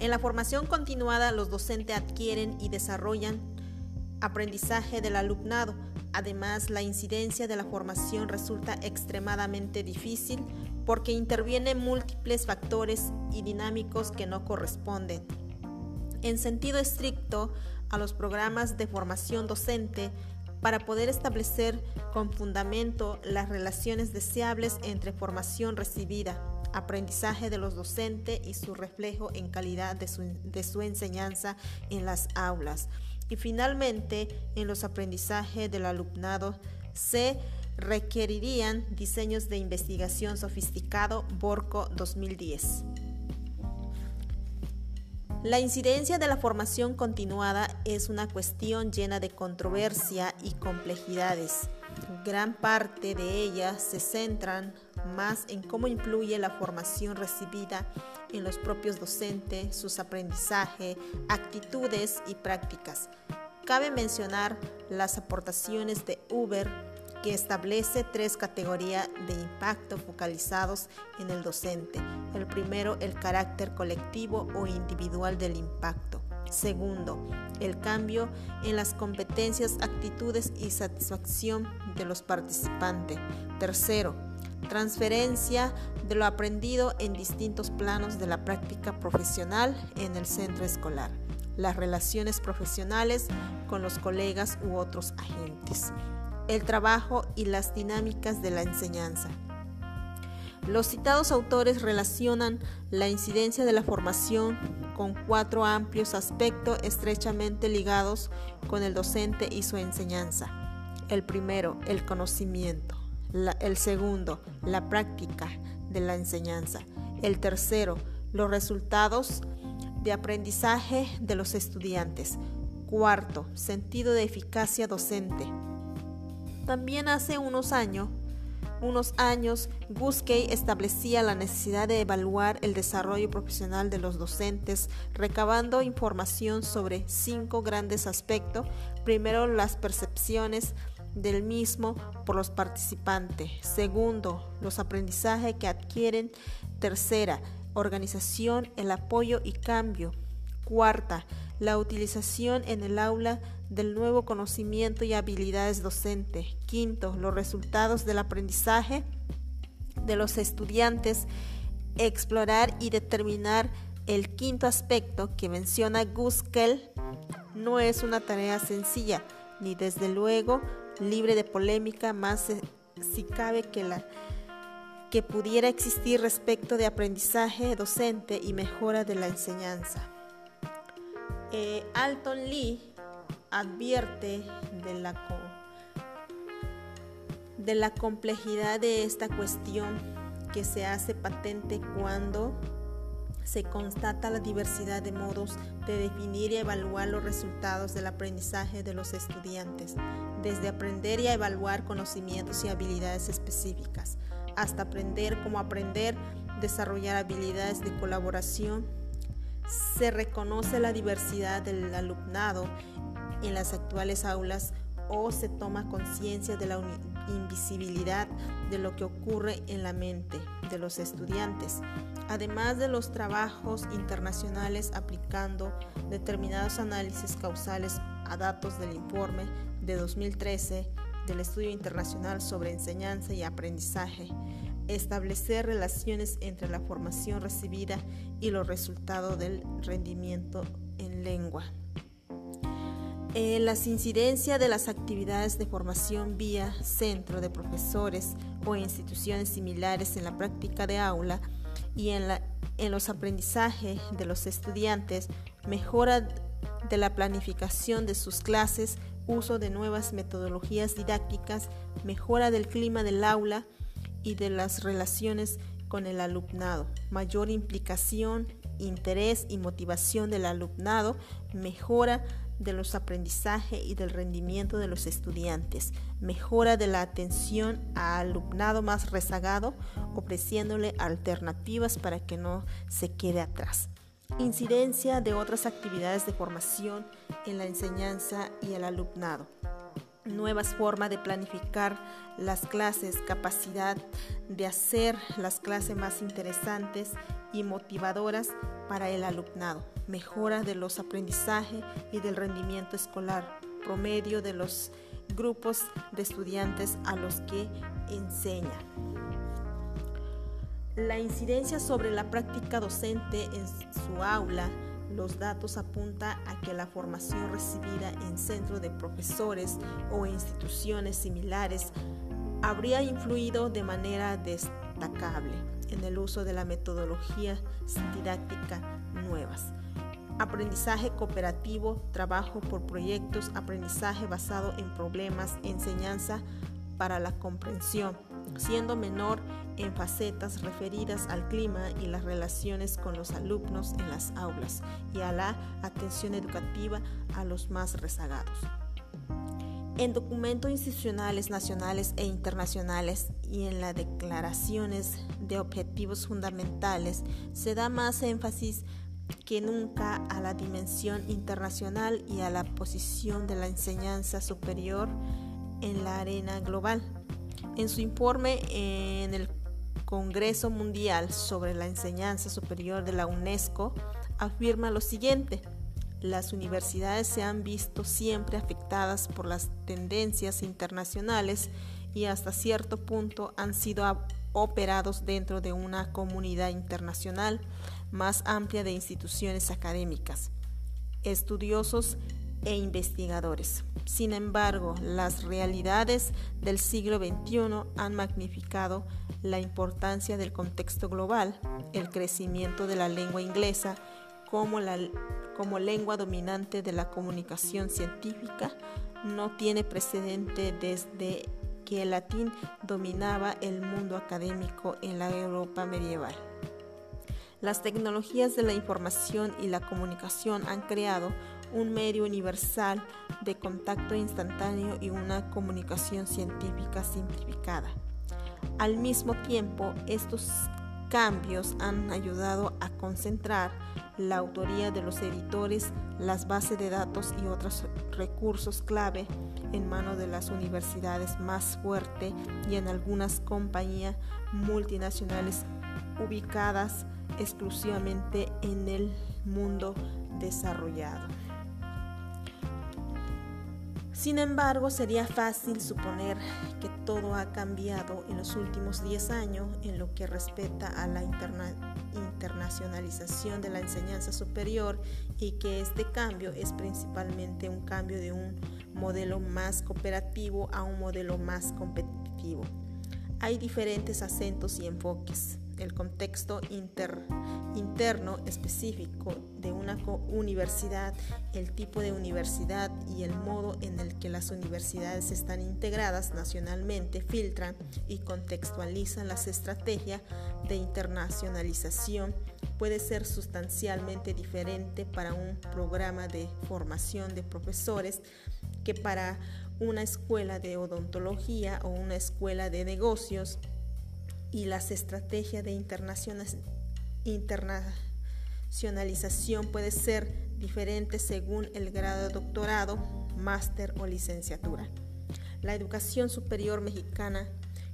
En la formación continuada, los docentes adquieren y desarrollan aprendizaje del alumnado. Además, la incidencia de la formación resulta extremadamente difícil porque intervienen múltiples factores y dinámicos que no corresponden. En sentido estricto, a los programas de formación docente para poder establecer con fundamento las relaciones deseables entre formación recibida, aprendizaje de los docentes y su reflejo en calidad de su, enseñanza en las aulas. Y finalmente, en los aprendizajes del alumnado se requerirían diseños de investigación sofisticado Borco 2010. La incidencia de la formación continuada es una cuestión llena de controversia y complejidades. Gran parte de ellas se centran más en cómo influye la formación recibida en los propios docentes, sus aprendizajes, actitudes y prácticas. Cabe mencionar las aportaciones de Uber que establece tres categorías de impacto focalizados en el docente. El primero, el carácter colectivo o individual del impacto. Segundo, el cambio en las competencias, actitudes y satisfacción de los participantes. Tercero, transferencia de lo aprendido en distintos planos de la práctica profesional en el centro escolar. Las relaciones profesionales con los colegas u otros agentes el trabajo y las dinámicas de la enseñanza. Los citados autores relacionan la incidencia de la formación con cuatro amplios aspectos estrechamente ligados con el docente y su enseñanza. El primero, el conocimiento. El segundo, la práctica de la enseñanza. El tercero, los resultados de aprendizaje de los estudiantes. Cuarto, sentido de eficacia docente. También hace unos años, unos años, establecía la necesidad de evaluar el desarrollo profesional de los docentes, recabando información sobre cinco grandes aspectos. Primero, las percepciones del mismo por los participantes. Segundo, los aprendizajes que adquieren. Tercera, organización, el apoyo y cambio. Cuarta, la utilización en el aula del nuevo conocimiento y habilidades docente. Quinto, los resultados del aprendizaje de los estudiantes. Explorar y determinar el quinto aspecto que menciona Guskel no es una tarea sencilla, ni desde luego libre de polémica, más si cabe que la que pudiera existir respecto de aprendizaje docente y mejora de la enseñanza. Eh, Alton Lee advierte de la, de la complejidad de esta cuestión que se hace patente cuando se constata la diversidad de modos de definir y evaluar los resultados del aprendizaje de los estudiantes, desde aprender y evaluar conocimientos y habilidades específicas, hasta aprender cómo aprender, desarrollar habilidades de colaboración, se reconoce la diversidad del alumnado en las actuales aulas o se toma conciencia de la invisibilidad de lo que ocurre en la mente de los estudiantes, además de los trabajos internacionales aplicando determinados análisis causales a datos del informe de 2013 del Estudio Internacional sobre Enseñanza y Aprendizaje establecer relaciones entre la formación recibida y los resultados del rendimiento en lengua. las incidencias de las actividades de formación vía centro de profesores o instituciones similares en la práctica de aula y en, la, en los aprendizajes de los estudiantes, mejora de la planificación de sus clases, uso de nuevas metodologías didácticas, mejora del clima del aula, y de las relaciones con el alumnado, mayor implicación, interés y motivación del alumnado, mejora de los aprendizajes y del rendimiento de los estudiantes, mejora de la atención al alumnado más rezagado, ofreciéndole alternativas para que no se quede atrás. Incidencia de otras actividades de formación en la enseñanza y el alumnado nuevas formas de planificar las clases, capacidad de hacer las clases más interesantes y motivadoras para el alumnado, mejora de los aprendizajes y del rendimiento escolar, promedio de los grupos de estudiantes a los que enseña. La incidencia sobre la práctica docente en su aula los datos apuntan a que la formación recibida en centros de profesores o instituciones similares habría influido de manera destacable en el uso de la metodología didáctica nuevas. Aprendizaje cooperativo, trabajo por proyectos, aprendizaje basado en problemas, enseñanza para la comprensión, siendo menor en facetas referidas al clima y las relaciones con los alumnos en las aulas y a la atención educativa a los más rezagados. En documentos institucionales nacionales e internacionales y en las declaraciones de objetivos fundamentales se da más énfasis que nunca a la dimensión internacional y a la posición de la enseñanza superior en la arena global. En su informe en el Congreso Mundial sobre la Enseñanza Superior de la UNESCO, afirma lo siguiente. Las universidades se han visto siempre afectadas por las tendencias internacionales y hasta cierto punto han sido operados dentro de una comunidad internacional más amplia de instituciones académicas, estudiosos e investigadores. Sin embargo, las realidades del siglo XXI han magnificado la importancia del contexto global, el crecimiento de la lengua inglesa como, como lengua dominante de la comunicación científica no tiene precedente desde que el latín dominaba el mundo académico en la Europa medieval. Las tecnologías de la información y la comunicación han creado un medio universal de contacto instantáneo y una comunicación científica simplificada. Al mismo tiempo, estos cambios han ayudado a concentrar la autoría de los editores, las bases de datos y otros recursos clave en manos de las universidades más fuertes y en algunas compañías multinacionales ubicadas exclusivamente en el mundo desarrollado. Sin embargo, sería fácil suponer que todo ha cambiado en los últimos 10 años en lo que respecta a la internacionalización de la enseñanza superior y que este cambio es principalmente un cambio de un modelo más cooperativo a un modelo más competitivo. Hay diferentes acentos y enfoques el contexto interno específico de una universidad, el tipo de universidad y el modo en el que las universidades están integradas nacionalmente filtran y contextualizan las estrategias de internacionalización puede ser sustancialmente diferente para un programa de formación de profesores que para una escuela de odontología o una escuela de negocios y las estrategias de internacionalización puede ser diferente según el grado de doctorado, máster o licenciatura. La educación superior mexicana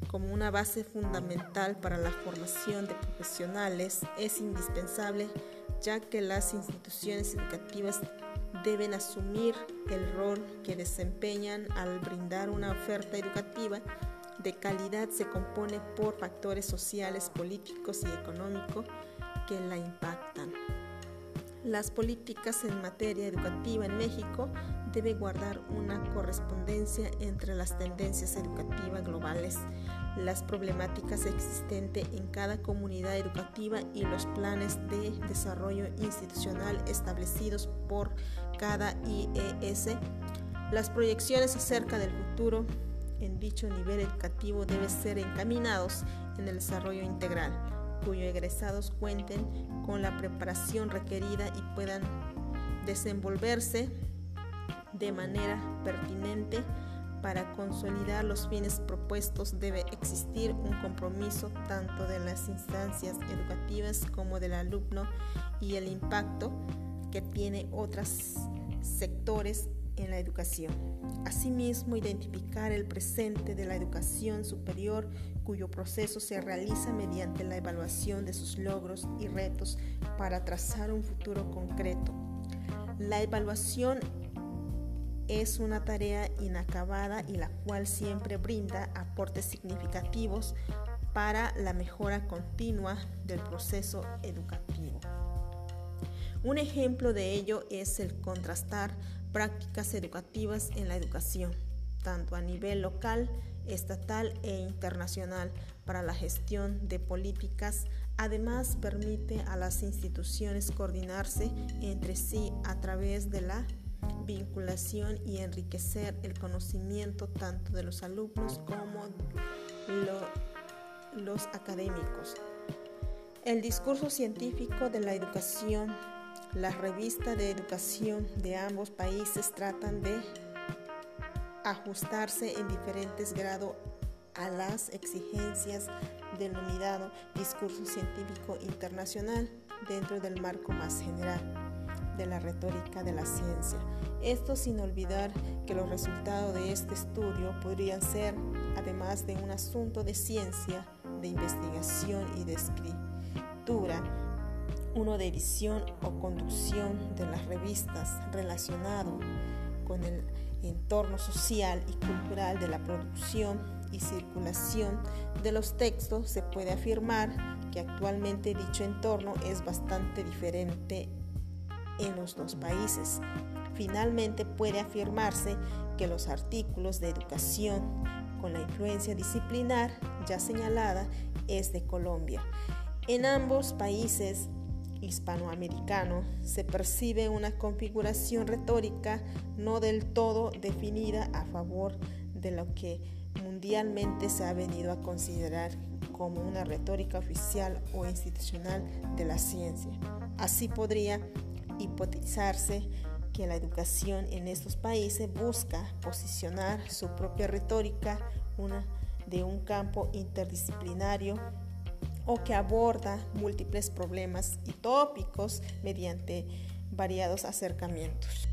como una base fundamental para la formación de profesionales es indispensable ya que las instituciones educativas deben asumir el rol que desempeñan al brindar una oferta educativa de calidad se compone por factores sociales, políticos y económicos que la impactan. Las políticas en materia educativa en México deben guardar una correspondencia entre las tendencias educativas globales, las problemáticas existentes en cada comunidad educativa y los planes de desarrollo institucional establecidos por cada IES, las proyecciones acerca del futuro en dicho nivel educativo deben ser encaminados en el desarrollo integral, cuyos egresados cuenten con la preparación requerida y puedan desenvolverse de manera pertinente. Para consolidar los fines propuestos debe existir un compromiso tanto de las instancias educativas como del alumno y el impacto que tiene otros sectores en la educación. Asimismo, identificar el presente de la educación superior cuyo proceso se realiza mediante la evaluación de sus logros y retos para trazar un futuro concreto. La evaluación es una tarea inacabada y la cual siempre brinda aportes significativos para la mejora continua del proceso educativo. Un ejemplo de ello es el contrastar prácticas educativas en la educación, tanto a nivel local, estatal e internacional, para la gestión de políticas. Además, permite a las instituciones coordinarse entre sí a través de la vinculación y enriquecer el conocimiento tanto de los alumnos como los académicos. El discurso científico de la educación, las revistas de educación de ambos países tratan de ajustarse en diferentes grados a las exigencias del denominado discurso científico internacional dentro del marco más general de la retórica de la ciencia. Esto sin olvidar que los resultados de este estudio podrían ser, además de un asunto de ciencia, de investigación y de escritura, uno de edición o conducción de las revistas relacionado con el entorno social y cultural de la producción y circulación de los textos, se puede afirmar que actualmente dicho entorno es bastante diferente en los dos países. Finalmente puede afirmarse que los artículos de educación con la influencia disciplinar ya señalada es de Colombia. En ambos países hispanoamericanos se percibe una configuración retórica no del todo definida a favor de lo que mundialmente se ha venido a considerar como una retórica oficial o institucional de la ciencia. Así podría hipotizarse que la educación en estos países busca posicionar su propia retórica de un campo interdisciplinario o que aborda múltiples problemas y tópicos mediante variados acercamientos.